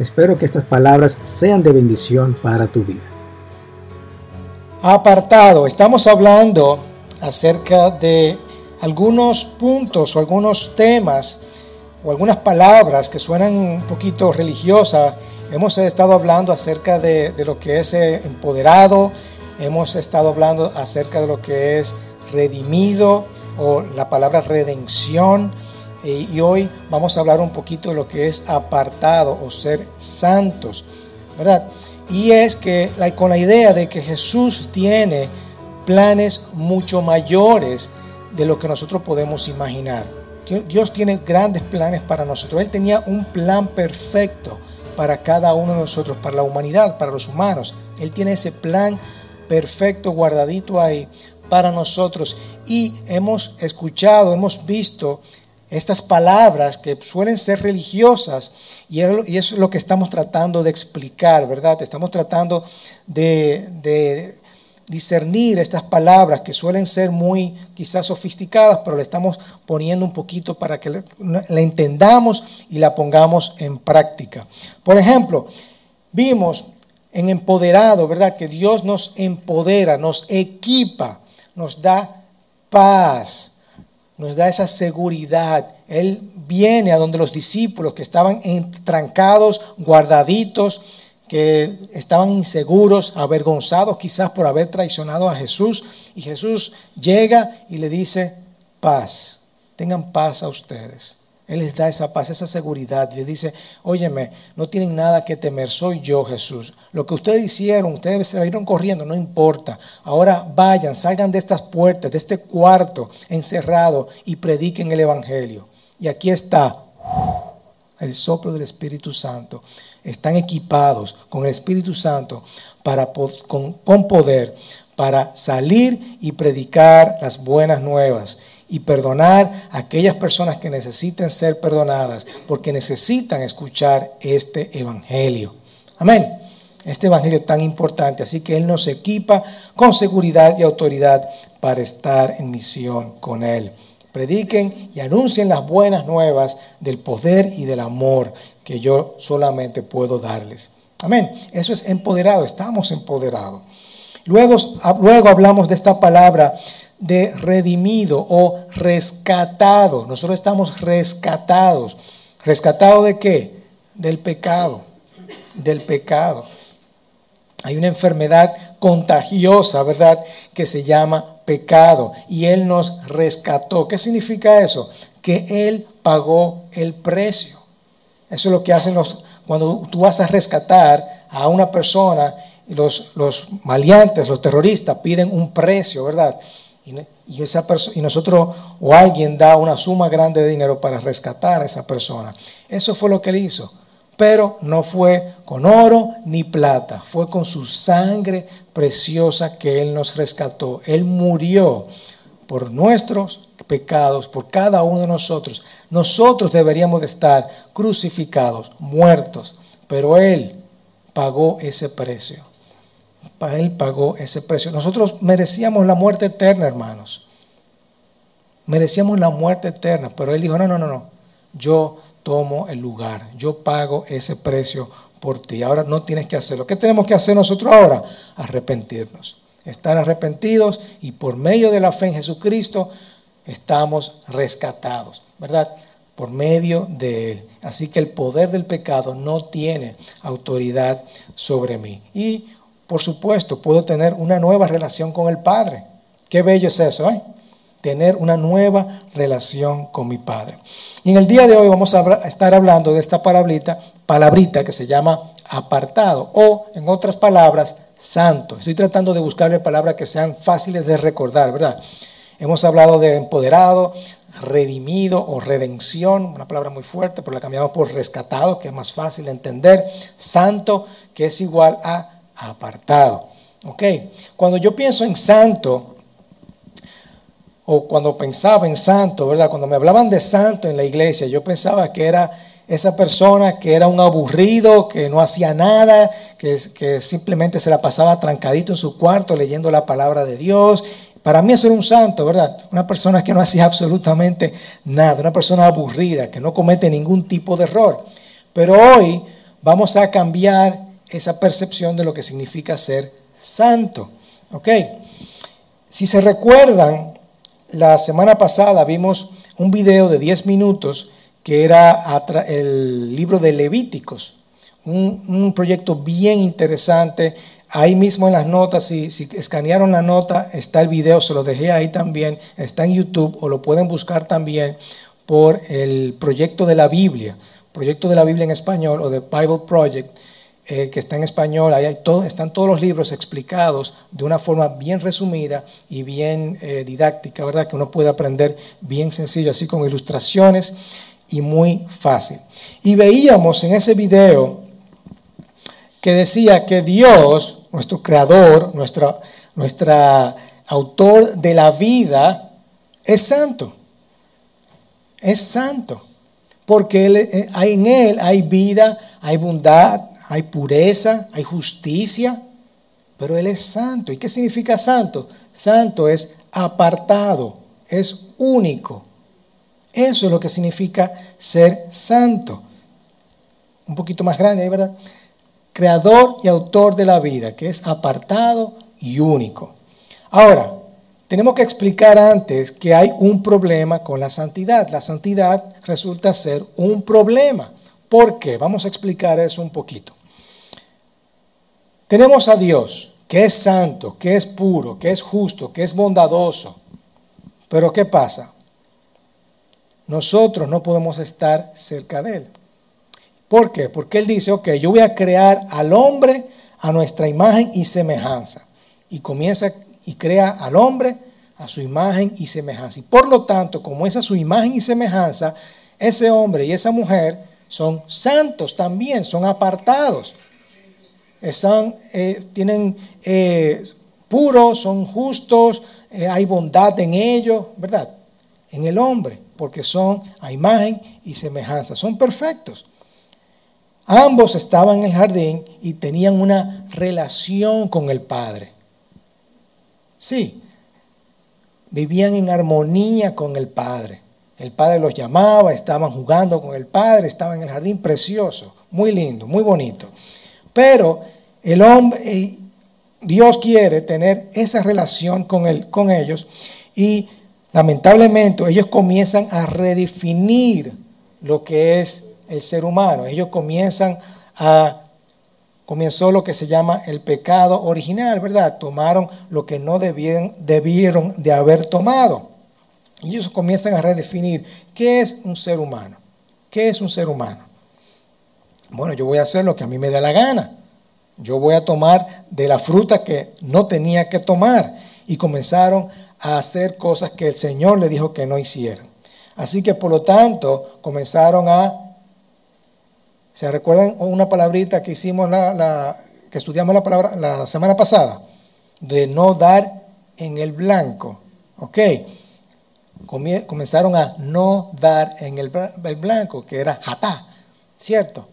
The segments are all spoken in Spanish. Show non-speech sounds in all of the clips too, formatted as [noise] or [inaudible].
espero que estas palabras sean de bendición para tu vida. Apartado, estamos hablando acerca de algunos puntos o algunos temas o algunas palabras que suenan un poquito religiosas. Hemos estado hablando acerca de, de, lo que es eh, empoderado, hemos estado hablando acerca de lo que es redimido o la palabra redención eh, y hoy vamos a hablar un poquito de lo que es apartado o ser santos, ¿verdad? Y es que con la idea de que Jesús tiene planes mucho mayores de lo que nosotros podemos imaginar. Dios tiene grandes planes para nosotros. Él tenía un plan perfecto para cada uno de nosotros, para la humanidad, para los humanos. Él tiene ese plan perfecto guardadito ahí para nosotros. Y hemos escuchado, hemos visto estas palabras que suelen ser religiosas y es lo que estamos tratando de explicar, ¿verdad? Estamos tratando de, discernir estas palabras que suelen ser muy quizás sofisticadas, pero le estamos poniendo un poquito para que la entendamos y la pongamos en práctica. Por ejemplo, vimos en empoderado, ¿verdad? Que Dios nos empodera, nos equipa, nos da paz nos da esa seguridad. Él viene a donde los discípulos que estaban entrancados, guardaditos, que estaban inseguros, avergonzados quizás por haber traicionado a Jesús. Y Jesús llega y le dice, paz, tengan paz a ustedes. Él les da esa paz, esa seguridad. Le dice, óyeme, no tienen nada que temer, soy yo Jesús. Lo que ustedes hicieron, ustedes se vieron corriendo, no importa. Ahora vayan, salgan de estas puertas, de este cuarto encerrado y prediquen el Evangelio. Y aquí está el soplo del Espíritu Santo. Están equipados con el Espíritu Santo para, con poder para salir y predicar las buenas nuevas y perdonar a aquellas personas que necesiten ser perdonadas porque necesitan escuchar este evangelio. Amén. Este evangelio tan importante, así que Él nos equipa con seguridad y autoridad para estar en misión con Él. Prediquen y anuncien las buenas nuevas del poder y del amor que yo solamente puedo darles. Amén. Eso es empoderado, estamos empoderados. Luego, luego hablamos de esta palabra de redimido o rescatado. Nosotros estamos rescatados. ¿Rescatado de qué? Del pecado. Del pecado. Hay una enfermedad contagiosa, ¿verdad? Que se llama pecado. Y Él nos rescató. ¿Qué significa eso? Que Él pagó el precio. Eso es lo que hacen los... Cuando tú vas a rescatar a una persona, los, los maleantes, los terroristas piden un precio, ¿verdad? Y, esa y nosotros o alguien da una suma grande de dinero para rescatar a esa persona. Eso fue lo que él hizo. Pero no fue con oro ni plata, fue con su sangre preciosa que Él nos rescató. Él murió por nuestros pecados, por cada uno de nosotros. Nosotros deberíamos de estar crucificados, muertos, pero Él pagó ese precio. Él pagó ese precio. Nosotros merecíamos la muerte eterna, hermanos. Merecíamos la muerte eterna, pero Él dijo, no, no, no, no. Yo tomo el lugar, yo pago ese precio por ti. Ahora no tienes que hacerlo. ¿Qué tenemos que hacer nosotros ahora? Arrepentirnos. Estar arrepentidos y por medio de la fe en Jesucristo estamos rescatados, ¿verdad? Por medio de Él. Así que el poder del pecado no tiene autoridad sobre mí. Y por supuesto, puedo tener una nueva relación con el Padre. Qué bello es eso, ¿eh? Tener una nueva relación con mi Padre. Y en el día de hoy vamos a estar hablando de esta palabrita, palabrita que se llama apartado o, en otras palabras, santo. Estoy tratando de buscarle palabras que sean fáciles de recordar, ¿verdad? Hemos hablado de empoderado, redimido o redención, una palabra muy fuerte, pero la cambiamos por rescatado, que es más fácil de entender. Santo, que es igual a apartado. ¿Ok? Cuando yo pienso en santo, o cuando pensaba en santo, ¿verdad? Cuando me hablaban de santo en la iglesia, yo pensaba que era esa persona que era un aburrido, que no hacía nada, que, simplemente se la pasaba trancadito en su cuarto leyendo la palabra de Dios. Para mí eso era un santo, ¿verdad? Una persona que no hacía [laughs] absolutamente nada, una persona aburrida, que no comete ningún tipo de error. Pero hoy vamos a cambiar esa percepción de lo que significa ser santo. ¿Ok? Si se recuerdan, la semana pasada vimos un video de 10 minutos que era el libro de Levíticos, un, proyecto bien interesante. Ahí mismo en las notas, si, si, escanearon la nota, está el video, se lo dejé ahí también, está en YouTube o lo pueden buscar también por el proyecto de la Biblia, proyecto de la Biblia en español o de Bible Project. Eh, que está en español, ahí están todos los libros explicados de una forma bien resumida y bien eh, didáctica, ¿verdad? Que uno puede aprender bien sencillo, así con ilustraciones y muy fácil. Y veíamos en ese video que decía que Dios, nuestro creador, nuestro autor de la vida, es santo. Es santo. Porque eh, en Él hay vida, hay bondad, hay pureza, hay justicia, pero Él es santo. ¿Y qué significa santo? Santo es apartado, es único. Eso es lo que significa ser santo. Un poquito más grande, ¿verdad? Creador y autor de la vida, que es apartado y único. Ahora, tenemos que explicar antes que hay un problema con la santidad. La santidad resulta ser un problema. ¿Por qué? Vamos a explicar eso un poquito. Tenemos a Dios, que es santo, que es puro, que es justo, que es bondadoso. Pero ¿qué pasa? Nosotros no podemos estar cerca de Él. ¿Por qué? Porque Él dice, ok, yo voy a crear al hombre a nuestra imagen y semejanza. Y comienza y crea al hombre a su imagen y semejanza. Y por lo tanto, como es su imagen y semejanza, ese hombre y esa mujer son santos también, son apartados están, eh, tienen eh, puros, son justos, eh, hay bondad en ellos, ¿verdad? En el hombre, porque son a imagen y semejanza, son perfectos. Ambos estaban en el jardín y tenían una relación con el Padre. Sí, vivían en armonía con el Padre. El Padre los llamaba, estaban jugando con el Padre, estaban en el jardín precioso, muy lindo, muy bonito. Pero el hombre, Dios quiere tener esa relación con, con ellos y lamentablemente ellos comienzan a redefinir lo que es el ser humano. Ellos comienzan a comenzó lo que se llama el pecado original, ¿verdad? Tomaron lo que no debieron, debieron de haber tomado. Ellos comienzan a redefinir qué es un ser humano. ¿Qué es un ser humano? Bueno, yo voy a hacer lo que a mí me da la gana. Yo voy a tomar de la fruta que no tenía que tomar. Y comenzaron a hacer cosas que el Señor le dijo que no hicieran. Así que por lo tanto comenzaron a... ¿Se recuerdan una palabrita que hicimos, la, que estudiamos la, palabra, la semana pasada? De no dar en el blanco. ¿Ok? Comenzaron a no dar en el, el blanco, que era jatá, ¿cierto?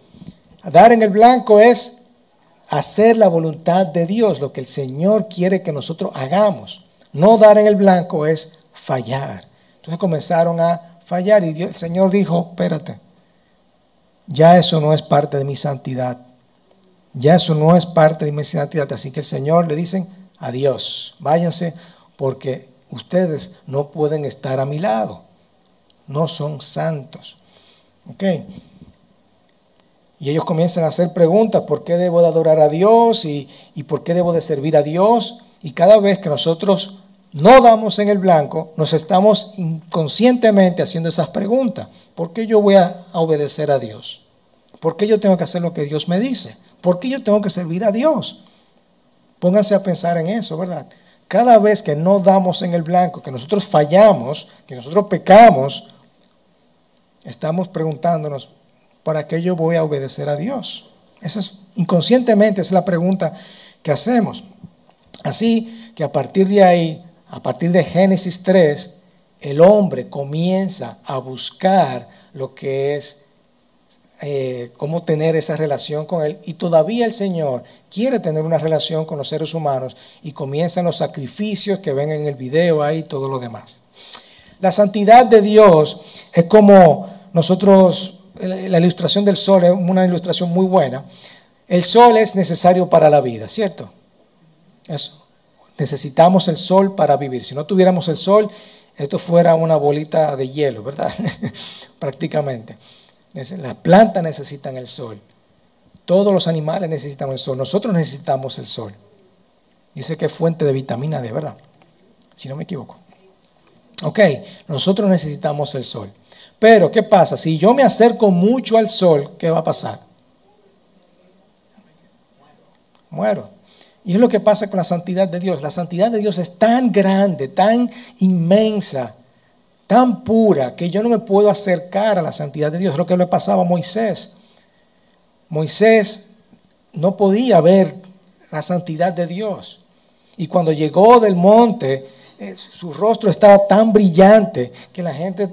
Dar en el blanco es hacer la voluntad de Dios, lo que el Señor quiere que nosotros hagamos. No dar en el blanco es fallar. Entonces comenzaron a fallar y el Señor dijo, espérate, ya eso no es parte de mi santidad. Ya eso no es parte de mi santidad. Así que el Señor le dicen, adiós, váyanse porque ustedes no pueden estar a mi lado. No son santos. ¿Ok? Y ellos comienzan a hacer preguntas, ¿por qué debo de adorar a Dios? ¿Y, por qué debo de servir a Dios? Y cada vez que nosotros no damos en el blanco, nos estamos inconscientemente haciendo esas preguntas. ¿Por qué yo voy a, obedecer a Dios? ¿Por qué yo tengo que hacer lo que Dios me dice? ¿Por qué yo tengo que servir a Dios? Pónganse a pensar en eso, ¿verdad? cada vez que no damos en el blanco, que nosotros fallamos, que nosotros pecamos, estamos preguntándonos, ¿para qué yo voy a obedecer a Dios? Esa es, inconscientemente es la pregunta que hacemos. Así que a partir de ahí, a partir de Génesis 3, el hombre comienza a buscar lo que es eh, cómo tener esa relación con Él. Y todavía el Señor quiere tener una relación con los seres humanos y comienzan los sacrificios que ven en el video ahí y todo lo demás. La santidad de Dios es como nosotros, la ilustración del sol es una ilustración muy buena. El sol es necesario para la vida, ¿cierto? Eso. Necesitamos el sol para vivir. Si no tuviéramos el sol, esto fuera una bolita de hielo, ¿verdad? [laughs] Prácticamente. Las plantas necesitan el sol. Todos los animales necesitan el sol. Nosotros necesitamos el sol. Dice que es fuente de vitamina D, ¿verdad? Si no me equivoco. Ok, nosotros necesitamos el sol. Pero, ¿qué pasa? Si yo me acerco mucho al sol, ¿qué va a pasar? Muero. Y es lo que pasa con la santidad de Dios. La santidad de Dios es tan grande, tan inmensa, tan pura, que yo no me puedo acercar a la santidad de Dios. Es lo que le pasaba a Moisés. Moisés no podía ver la santidad de Dios. Y cuando llegó del monte, eh, su rostro estaba tan brillante que la gente,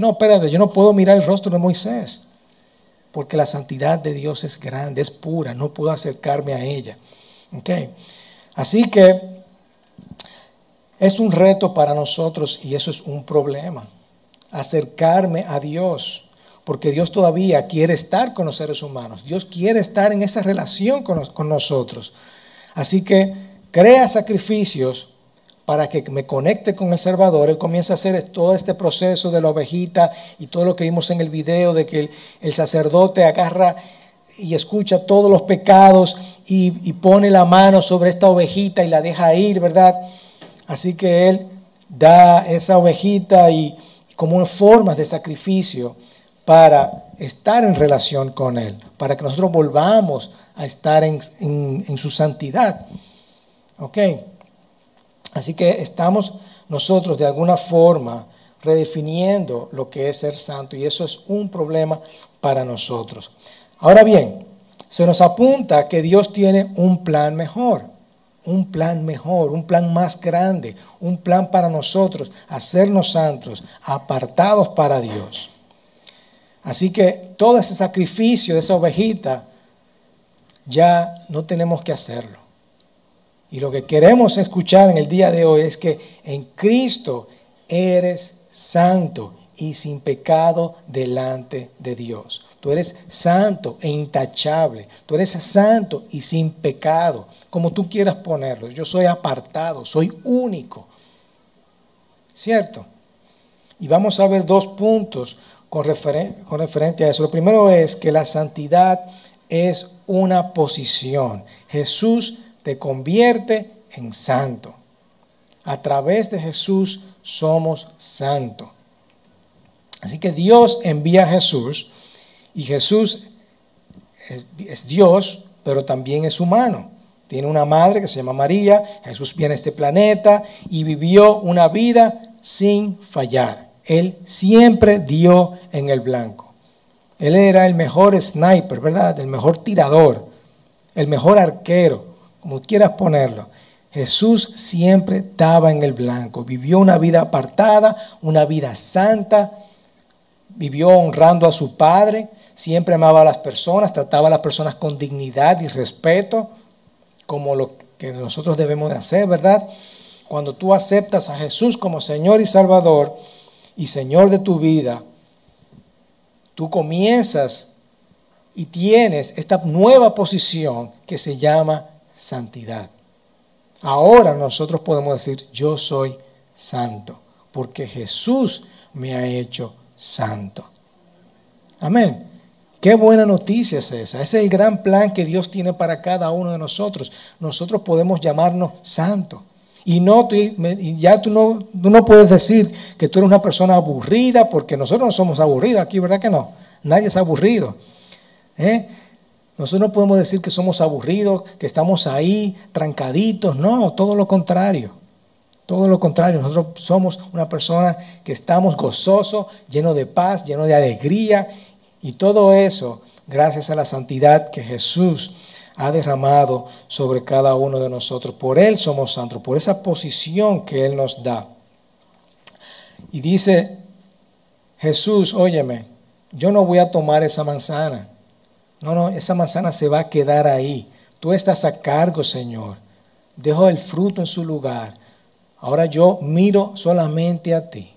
no, espérate, yo no puedo mirar el rostro de Moisés. Porque la santidad de Dios es grande, es pura, no puedo acercarme a ella. Okay. Así que es un reto para nosotros y eso es un problema. Acercarme a Dios. Porque Dios todavía quiere estar con los seres humanos. Dios quiere estar en esa relación con, con nosotros. Así que crea sacrificios para que me conecte con el Salvador. Él comienza a hacer todo este proceso de la ovejita y todo lo que vimos en el video de que el sacerdote agarra y escucha todos los pecados y, pone la mano sobre esta ovejita y la deja ir, ¿verdad? Así que Él da esa ovejita y, como formas de sacrificio para estar en relación con Él, para que nosotros volvamos a estar en, en su santidad. ¿Ok? Así que estamos nosotros de alguna forma redefiniendo lo que es ser santo y eso es un problema para nosotros. Ahora bien, se nos apunta que Dios tiene un plan mejor, un plan mejor, un plan más grande, un plan para nosotros, hacernos santos, apartados para Dios. Así que todo ese sacrificio de esa ovejita ya no tenemos que hacerlo. Y lo que queremos escuchar en el día de hoy es que en Cristo eres santo y sin pecado delante de Dios. Tú eres santo e intachable. Tú eres santo y sin pecado, como tú quieras ponerlo. Yo soy apartado, soy único. ¿Cierto? Y vamos a ver dos puntos con, con referente a eso. Lo primero es que la santidad es una posición. Jesús te convierte en santo. A través de Jesús somos santos. Así que Dios envía a Jesús y Jesús es, Dios, pero también es humano. Tiene una madre que se llama María, Jesús viene a este planeta y vivió una vida sin fallar. Él siempre dio en el blanco. Él era el mejor sniper, ¿verdad? El mejor tirador, el mejor arquero, como quieras ponerlo. Jesús siempre daba en el blanco, vivió una vida apartada, una vida santa, vivió honrando a su Padre, siempre amaba a las personas, trataba a las personas con dignidad y respeto, como lo que nosotros debemos de hacer, ¿verdad? Cuando tú aceptas a Jesús como Señor y Salvador y Señor de tu vida, tú comienzas y tienes esta nueva posición que se llama santidad. Ahora nosotros podemos decir, yo soy santo, porque Jesús me ha hecho santo. Amén. Qué buena noticia es esa. Ese es el gran plan que Dios tiene para cada uno de nosotros. Nosotros podemos llamarnos santos. Y no, ya tú no, no puedes decir que tú eres una persona aburrida, porque nosotros no somos aburridos aquí, ¿verdad que no? Nadie es aburrido. ¿eh? Nosotros no podemos decir que somos aburridos, que estamos ahí trancaditos. No, todo lo contrario. Todo lo contrario, nosotros somos una persona que estamos gozosos, lleno de paz, lleno de alegría y todo eso gracias a la santidad que Jesús ha derramado sobre cada uno de nosotros. Por Él somos santos, por esa posición que Él nos da. Y dice Jesús, óyeme, yo no voy a tomar esa manzana. No, no, esa manzana se va a quedar ahí. Tú estás a cargo, Señor. Dejo el fruto en su lugar. Ahora yo miro solamente a ti.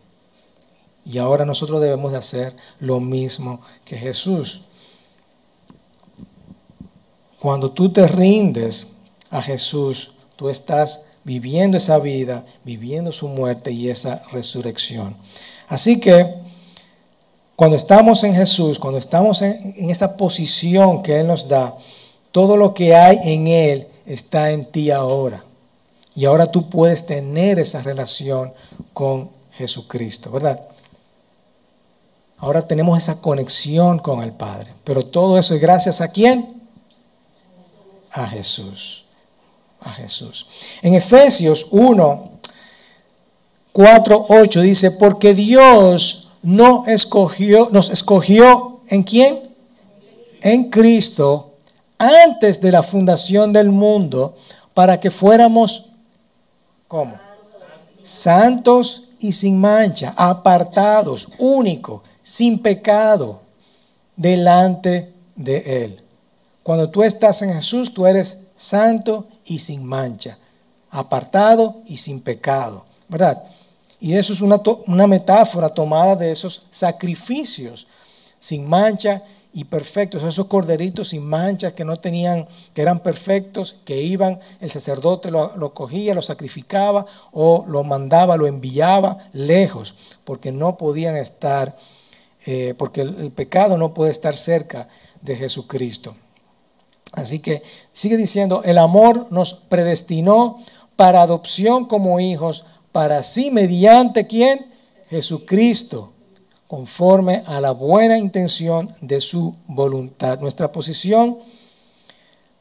Y ahora nosotros debemos de hacer lo mismo que Jesús. Cuando tú te rindes a Jesús, tú estás viviendo esa vida, viviendo su muerte y esa resurrección. Así que cuando estamos en Jesús, cuando estamos en, esa posición que Él nos da, todo lo que hay en Él está en ti ahora. Y ahora tú puedes tener esa relación con Jesucristo, ¿verdad? Ahora tenemos esa conexión con el Padre. Pero todo eso es gracias a quién? A Jesús. A Jesús. En Efesios 1, 4, 8 dice, porque Dios no escogió, nos escogió en quién? En Cristo antes de la fundación del mundo para que fuéramos ¿cómo? Santos y sin mancha, apartados, únicos, sin pecado, delante de Él. Cuando tú estás en Jesús, tú eres santo y sin mancha, apartado y sin pecado, ¿verdad? Y eso es una, una metáfora tomada de esos sacrificios sin mancha y perfectos, esos corderitos sin mancha que no tenían, que eran perfectos, que iban, el sacerdote lo, cogía, lo sacrificaba o lo mandaba, lo enviaba lejos, porque no podían estar, eh, porque el pecado no puede estar cerca de Jesucristo. Así que sigue diciendo, el amor nos predestinó para adopción como hijos para sí mediante quién? Jesucristo, conforme a la buena intención de su voluntad. Nuestra posición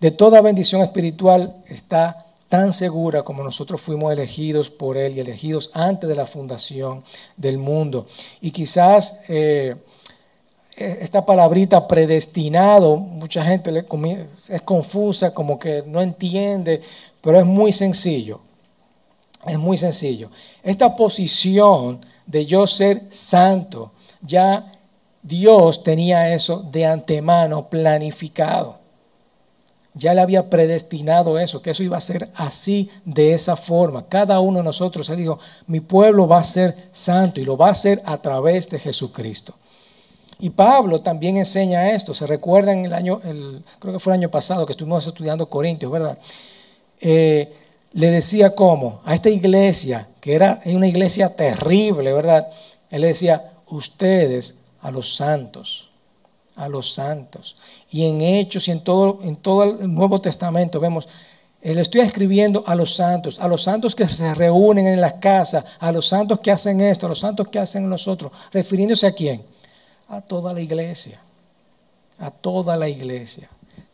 de toda bendición espiritual está tan segura como nosotros fuimos elegidos por Él y elegidos antes de la fundación del mundo. Y quizás eh, esta palabrita predestinado, mucha gente es confusa, como que no entiende, pero es muy sencillo. Es muy sencillo. Esta posición de yo ser santo, ya Dios tenía eso de antemano planificado. Ya le había predestinado eso, que eso iba a ser así, de esa forma. Cada uno de nosotros, Él dijo, mi pueblo va a ser santo y lo va a hacer a través de Jesucristo. Y Pablo también enseña esto. Se recuerdan el año, el, creo que fue el año pasado que estuvimos estudiando Corintios, ¿verdad? Eh, le decía cómo a esta iglesia, que era una iglesia terrible, ¿verdad? Él le decía, ustedes a los santos, a los santos. Y en Hechos y en todo, en todo el Nuevo Testamento vemos, él estoy escribiendo a los santos, a los santos que se reúnen en las casas, a los santos que hacen esto, a los santos que hacen nosotros, refiriéndose a quién? A toda la iglesia, a toda la iglesia.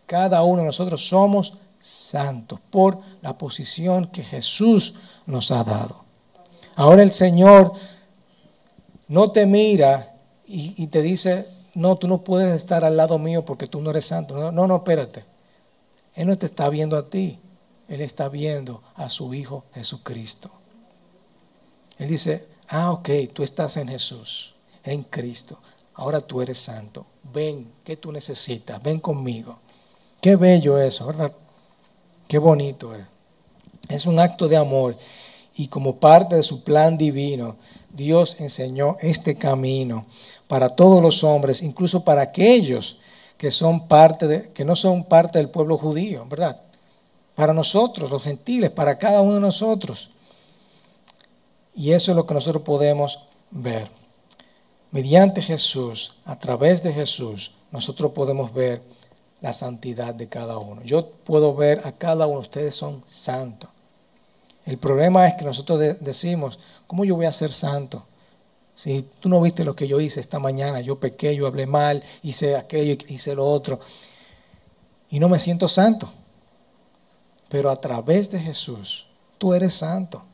Cada uno de nosotros somos santos por la posición que Jesús nos ha dado. Ahora el Señor no te mira y, te dice, no, tú no puedes estar al lado mío porque tú no eres santo. No, no, no, espérate. Él no te está viendo a ti, Él está viendo a su Hijo Jesucristo. Él dice, ah, ok, tú estás en Jesús, en Cristo. Ahora tú eres santo. Ven, ¿qué tú necesitas? Ven conmigo. Qué bello eso, ¿verdad? Qué bonito es. Es un acto de amor y como parte de su plan divino, Dios enseñó este camino para todos los hombres, incluso para aquellos que no son parte del pueblo judío, ¿verdad? Para nosotros, los gentiles, para cada uno de nosotros. Y eso es lo que nosotros podemos ver. Mediante Jesús, a través de Jesús, nosotros podemos ver la santidad de cada uno. Yo puedo ver a cada uno, ustedes son santos. El problema es que nosotros decimos, ¿cómo yo voy a ser santo? Si tú no viste lo que yo hice esta mañana, yo pequé, yo hablé mal, hice aquello, hice lo otro, y no me siento santo. Pero a través de Jesús, tú eres santo.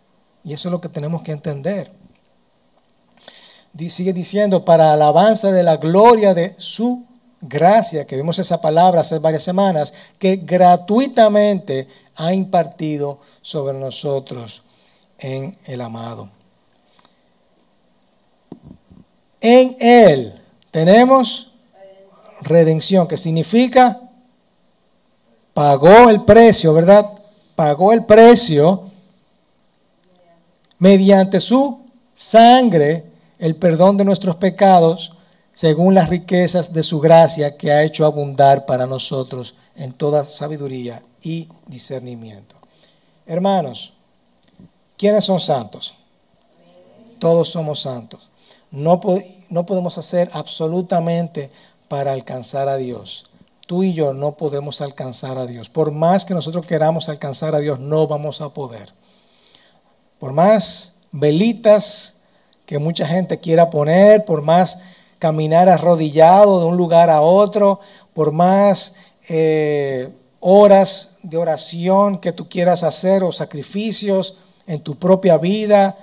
Y eso es lo que tenemos que entender. Sigue diciendo, para alabanza de la gloria de su gracia, que vimos esa palabra hace varias semanas, que gratuitamente ha impartido sobre nosotros en el amado. En Él tenemos redención, que significa pagó el precio, ¿verdad? Pagó el precio mediante su sangre el perdón de nuestros pecados según las riquezas de su gracia que ha hecho abundar para nosotros en toda sabiduría y discernimiento. Hermanos, ¿quiénes son santos? Todos somos santos. No, no podemos hacer absolutamente para alcanzar a Dios. Tú y yo no podemos alcanzar a Dios. Por más que nosotros queramos alcanzar a Dios, no vamos a poder. Por más velitas que mucha gente quiera poner, por más caminar arrodillado de un lugar a otro, por más eh, horas de oración que tú quieras hacer o sacrificios en tu propia vida,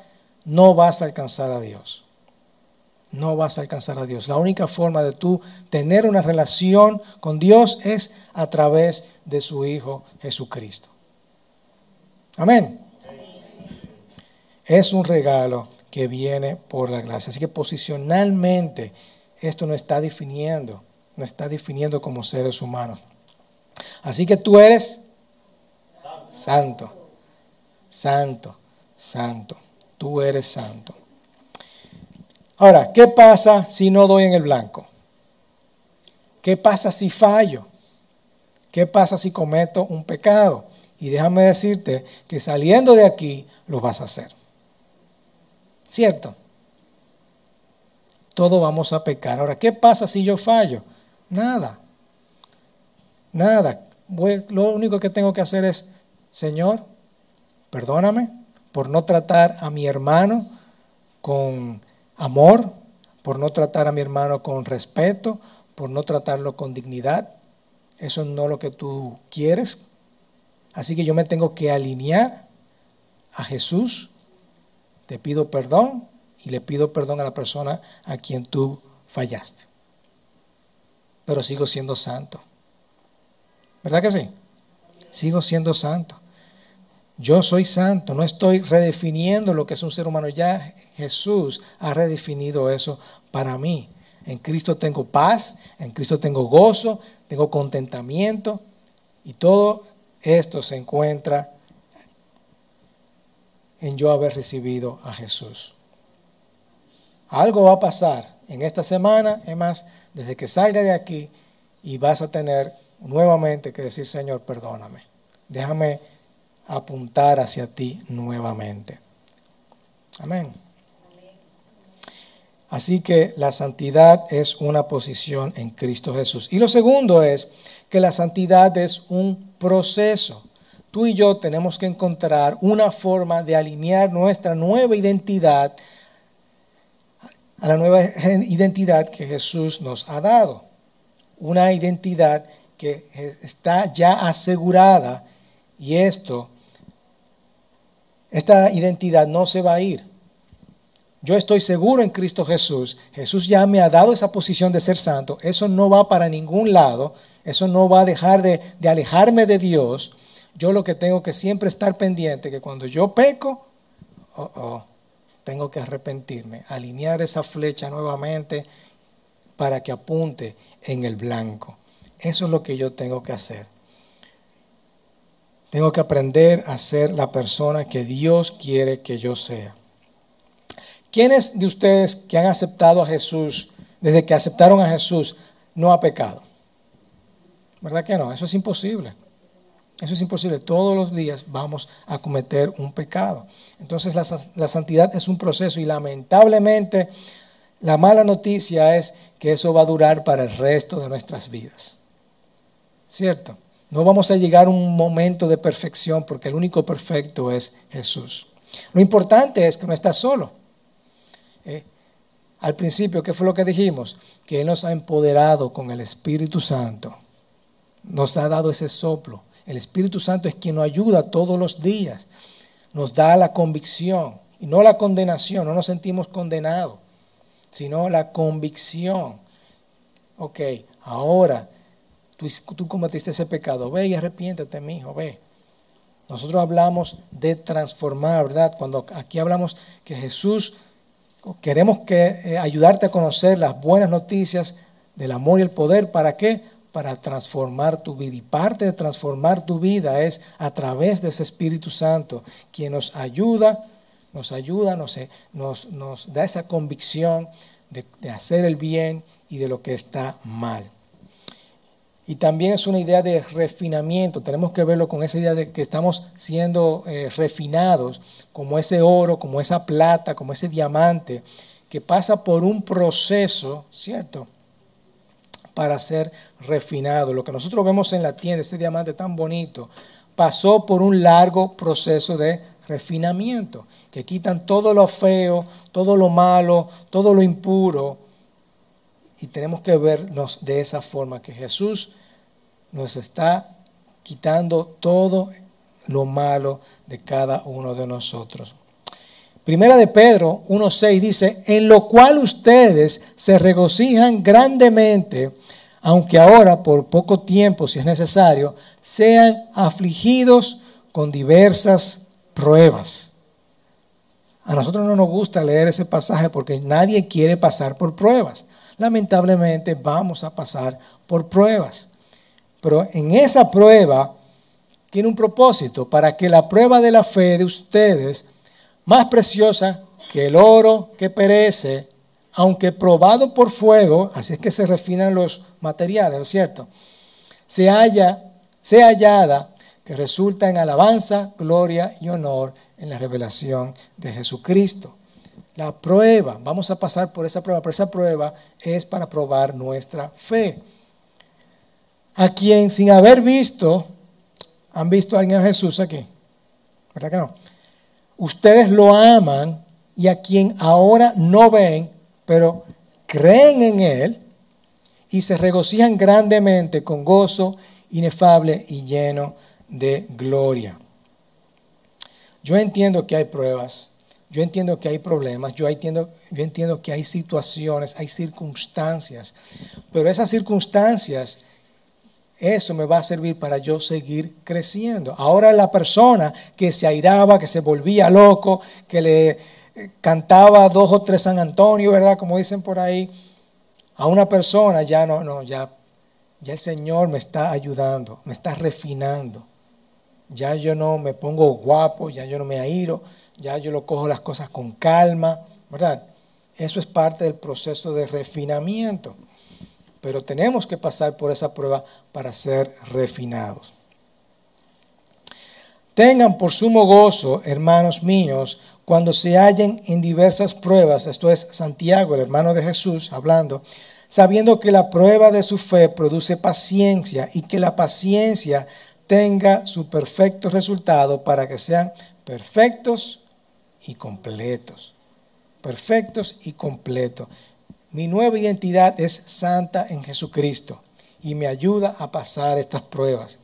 no vas a alcanzar a Dios no vas a alcanzar a Dios. La única forma de tú tener una relación con Dios es a través de su Hijo Jesucristo. Amén. Es un regalo que viene por la gracia. Así que posicionalmente esto no está definiendo, no está definiendo como seres humanos. Así que tú eres santo, santo, santo. Tú eres santo. Ahora, ¿qué pasa si no doy en el blanco? ¿Qué pasa si fallo? ¿Qué pasa si cometo un pecado? Y déjame decirte que saliendo de aquí lo vas a hacer. ¿Cierto? Todos vamos a pecar. Ahora, ¿qué pasa si yo fallo? Nada. Nada. Lo único que tengo que hacer es, Señor, perdóname por no tratar a mi hermano con amor, por no tratar a mi hermano con respeto, por no tratarlo con dignidad. Eso no es lo que tú quieres. Así que yo me tengo que alinear a Jesús. Te pido perdón y le pido perdón a la persona a quien tú fallaste. Pero sigo siendo santo. ¿Verdad que sí? Sigo siendo santo. Yo soy santo, no estoy redefiniendo lo que es un ser humano. Ya Jesús ha redefinido eso para mí. En Cristo tengo paz, en Cristo tengo gozo, tengo contentamiento y todo esto se encuentra en yo haber recibido a Jesús. Algo va a pasar en esta semana, es más, desde que salga de aquí y vas a tener nuevamente que decir, Señor, perdóname. Déjame apuntar hacia ti nuevamente. Amén. Así que la santidad es una posición en Cristo Jesús. Y lo segundo es que la santidad es un proceso. Tú y yo tenemos que encontrar una forma de alinear nuestra nueva identidad a la nueva identidad que Jesús nos ha dado. Una identidad que está ya asegurada y esto esta identidad no se va a ir. Yo estoy seguro en Cristo Jesús. Jesús ya me ha dado esa posición de ser santo. Eso no va para ningún lado. Eso no va a dejar de, alejarme de Dios. Yo lo que tengo que siempre estar pendiente, que cuando yo peco, oh, oh, tengo que arrepentirme, alinear esa flecha nuevamente para que apunte en el blanco. Eso es lo que yo tengo que hacer. Tengo que aprender a ser la persona que Dios quiere que yo sea. ¿Quiénes de ustedes que han aceptado a Jesús, desde que aceptaron a Jesús, no ha pecado? ¿Verdad que no? Eso es imposible. Eso es imposible. Todos los días vamos a cometer un pecado. Entonces la, la, santidad es un proceso y lamentablemente la mala noticia es que eso va a durar para el resto de nuestras vidas. ¿Cierto? No vamos a llegar a un momento de perfección porque el único perfecto es Jesús. Lo importante es que no estás solo. Eh, al principio, ¿qué fue lo que dijimos? Que Él nos ha empoderado con el Espíritu Santo. Nos ha dado ese soplo. El Espíritu Santo es quien nos ayuda todos los días. nos da la convicción y no la condenación, no nos sentimos condenados, sino la convicción. Ok, ahora tú, cometiste ese pecado, ve y arrepiéntete, mi hijo, ve. Nosotros hablamos de transformar, ¿verdad? Cuando aquí hablamos que Jesús, queremos que, eh, ayudarte a conocer las buenas noticias del amor y el poder, ¿para qué? Para transformar tu vida. Y parte de transformar tu vida es a través de ese Espíritu Santo, quien nos ayuda, nos ayuda, nos, nos, nos da esa convicción de, de hacer el bien y de lo que está mal. Y también es una idea de refinamiento. Tenemos que verlo con esa idea de que estamos siendo eh, refinados, como ese oro, como esa plata, como ese diamante, que pasa por un proceso, ¿cierto? Para ser refinado. Lo que nosotros vemos en la tienda, ese diamante tan bonito, pasó por un largo proceso de refinamiento, que quitan todo lo feo, todo lo malo, todo lo impuro, y tenemos que vernos de esa forma, que Jesús nos está quitando todo lo malo de cada uno de nosotros. Primera de Pedro 1.6 dice, en lo cual ustedes se regocijan grandemente, aunque ahora por poco tiempo, si es necesario, sean afligidos con diversas pruebas. A nosotros no nos gusta leer ese pasaje porque nadie quiere pasar por pruebas lamentablemente vamos a pasar por pruebas. Pero en esa prueba tiene un propósito para que la prueba de la fe de ustedes, más preciosa que el oro que perece, aunque probado por fuego, así es que se refinan los materiales, ¿no es cierto? Se haya, sea hallada que resulta en alabanza, gloria y honor en la revelación de Jesucristo la prueba. Vamos a pasar por esa prueba, pero esa prueba es para probar nuestra fe. A quien sin haber visto, han visto a alguien a Jesús aquí, ¿verdad que no? Ustedes lo aman y a quien ahora no ven, pero creen en Él y se regocijan grandemente con gozo inefable y lleno de gloria. Yo entiendo que hay pruebas, yo entiendo que hay problemas, yo entiendo, yo entiendo que hay situaciones, hay circunstancias, pero esas circunstancias, eso me va a servir para yo seguir creciendo. Ahora la persona que se airaba, que se volvía loco, que le eh, cantaba dos o tres San Antonio, ¿verdad? Como dicen por ahí, a una persona ya no, no, ya, ya el Señor me está ayudando, me está refinando. Ya yo no me pongo guapo, ya yo no me airo, ya yo lo cojo las cosas con calma, ¿verdad? Eso es parte del proceso de refinamiento. Pero tenemos que pasar por esa prueba para ser refinados. Tengan por sumo gozo, hermanos míos, cuando se hallen en diversas pruebas, esto es Santiago, el hermano de Jesús, hablando, sabiendo que la prueba de su fe produce paciencia y que la paciencia tenga su perfecto resultado para que sean perfectos y completos. Perfectos y completos. Mi nueva identidad es santa en Jesucristo y me ayuda a pasar estas pruebas.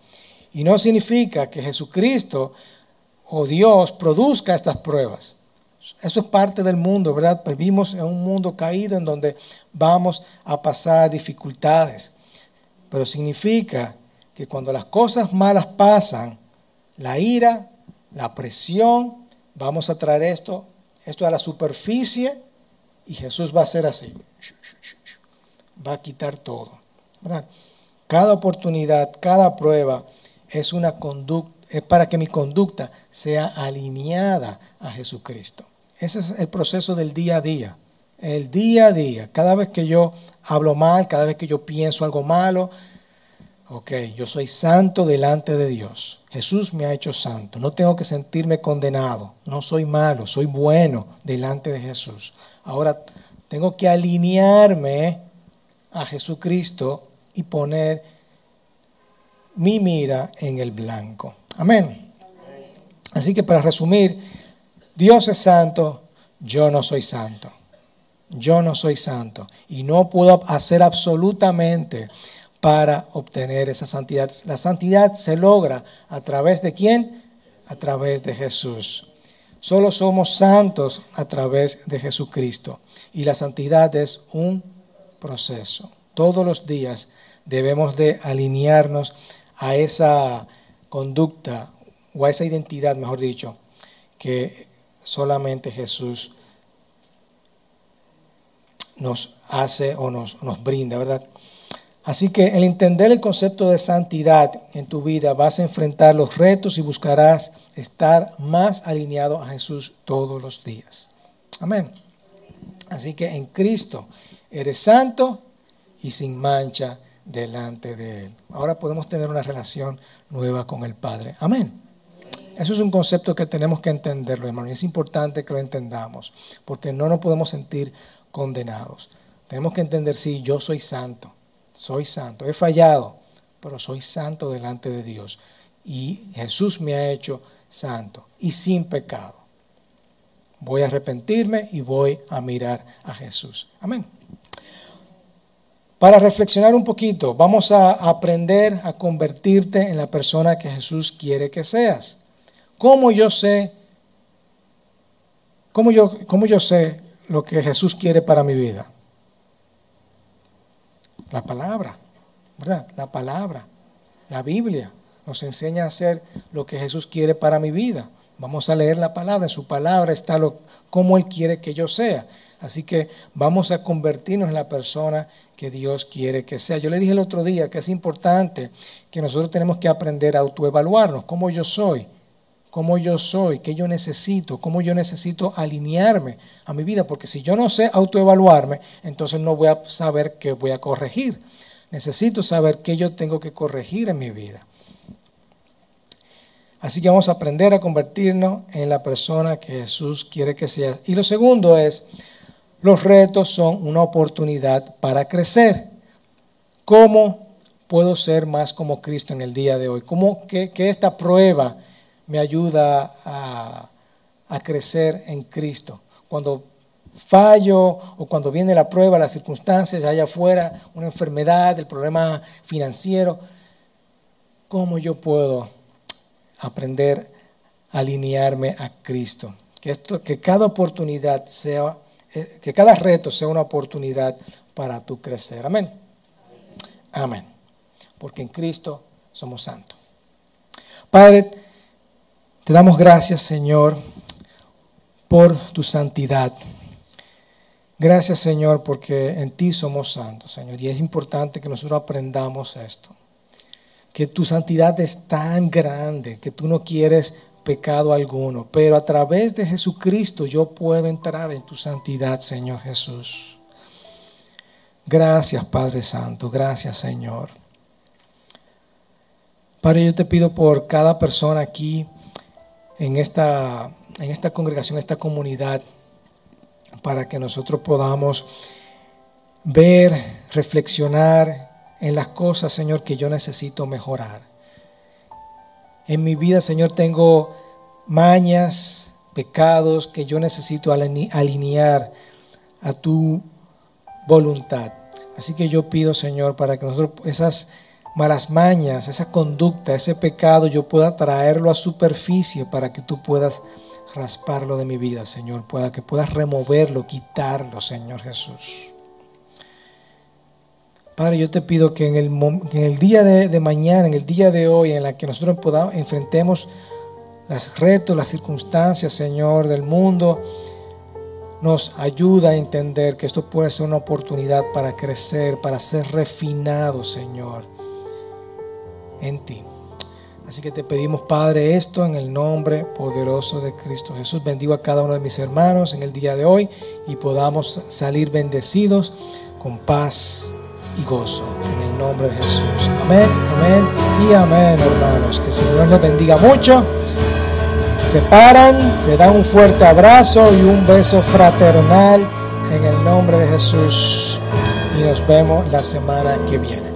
Y no significa que Jesucristo o Dios produzca estas pruebas. Eso es parte del mundo, ¿verdad? Vivimos en un mundo caído en donde vamos a pasar dificultades. Pero significa que cuando las cosas malas pasan, la ira, la presión, Vamos a traer esto, esto a la superficie y Jesús va a hacer así. Va a quitar todo. Cada oportunidad, cada prueba es una conducta, es para que mi conducta sea alineada a Jesucristo. Ese es el proceso del día a día. El día a día. Cada vez que yo hablo mal, cada vez que yo pienso algo malo, ok, yo soy santo delante de Dios. Jesús me ha hecho santo. No tengo que sentirme condenado. No soy malo, soy bueno delante de Jesús. Ahora tengo que alinearme a Jesucristo y poner mi mira en el blanco. Amén. Así que para resumir, Dios es santo, yo no soy santo. Yo no soy santo y no puedo hacer absolutamente para obtener esa santidad. La santidad se logra a través de quién? A través de Jesús. Solo somos santos a través de Jesucristo. Y la santidad es un proceso. Todos los días debemos de alinearnos a esa conducta o a esa identidad, mejor dicho, que solamente Jesús nos hace o nos, nos brinda, ¿verdad? Así que el entender el concepto de santidad en tu vida vas a enfrentar los retos y buscarás estar más alineado a Jesús todos los días. Amén. Así que en Cristo eres santo y sin mancha delante de Él. Ahora podemos tener una relación nueva con el Padre. Amén. Eso es un concepto que tenemos que entenderlo, hermano, y es importante que lo entendamos, porque no nos podemos sentir condenados. Tenemos que entender, sí, yo soy santo, soy santo, he fallado, pero soy santo delante de Dios. Y Jesús me ha hecho santo y sin pecado. Voy a arrepentirme y voy a mirar a Jesús. Amén. Para reflexionar un poquito, vamos a aprender a convertirte en la persona que Jesús quiere que seas. ¿Cómo yo sé? ¿Cómo yo, cómo yo sé lo que Jesús quiere para mi vida? La palabra, ¿verdad? La palabra, la Biblia nos enseña a hacer lo que Jesús quiere para mi vida. Vamos a leer la palabra, en su palabra está lo, cómo Él quiere que yo sea. Así que vamos a convertirnos en la persona que Dios quiere que sea. Yo le dije el otro día que es importante que nosotros tenemos que aprender a autoevaluarnos, cómo yo soy, cómo yo soy, qué yo necesito, cómo yo necesito alinearme a mi vida, porque si yo no sé autoevaluarme, entonces no voy a saber qué voy a corregir. Necesito saber qué yo tengo que corregir en mi vida. Así que vamos a aprender a convertirnos en la persona que Jesús quiere que sea. Y lo segundo es los retos son una oportunidad para crecer. ¿Cómo puedo ser más como Cristo en el día de hoy? ¿Cómo que, esta prueba me ayuda a, crecer en Cristo? Cuando fallo o cuando viene la prueba, las circunstancias allá afuera, una enfermedad, el problema financiero, ¿cómo yo puedo aprender a alinearme a Cristo? Que, esto, que cada oportunidad sea eh, que cada reto sea una oportunidad para tu crecer. Amén. Amén. Porque en Cristo somos santos. Padre, te damos gracias, Señor, por tu santidad. Gracias, Señor, porque en ti somos santos, Señor. Y es importante que nosotros aprendamos esto. Que tu santidad es tan grande que tú no quieres pecado alguno, pero a través de Jesucristo yo puedo entrar en tu santidad, Señor Jesús. Gracias, Padre Santo, gracias, Señor. Padre, yo te pido por cada persona aquí en esta, en esta congregación, esta comunidad, para que nosotros podamos ver, reflexionar en las cosas, Señor, que yo necesito mejorar. En mi vida, Señor, tengo mañas, pecados que yo necesito alinear a tu voluntad. Así que yo pido, Señor, para que nosotros esas malas mañas, esa conducta, ese pecado, yo pueda traerlo a superficie para que tú puedas rasparlo de mi vida, Señor, para que puedas removerlo, quitarlo, Señor Jesús. Padre, yo te pido que en el, día de, mañana, en el día de hoy, en la que nosotros enfrentemos los retos, las circunstancias, Señor, del mundo, nos ayuda a entender que esto puede ser una oportunidad para crecer, para ser refinado, Señor, en ti. Así que te pedimos, Padre, esto en el nombre poderoso de Cristo Jesús. Bendigo a cada uno de mis hermanos en el día de hoy y podamos salir bendecidos con paz y gozo. En el nombre de Jesús. Amén, amén y amén, hermanos. Que el Señor les bendiga mucho. Se paran, se dan un fuerte abrazo y un beso fraternal en el nombre de Jesús. Y nos vemos la semana que viene.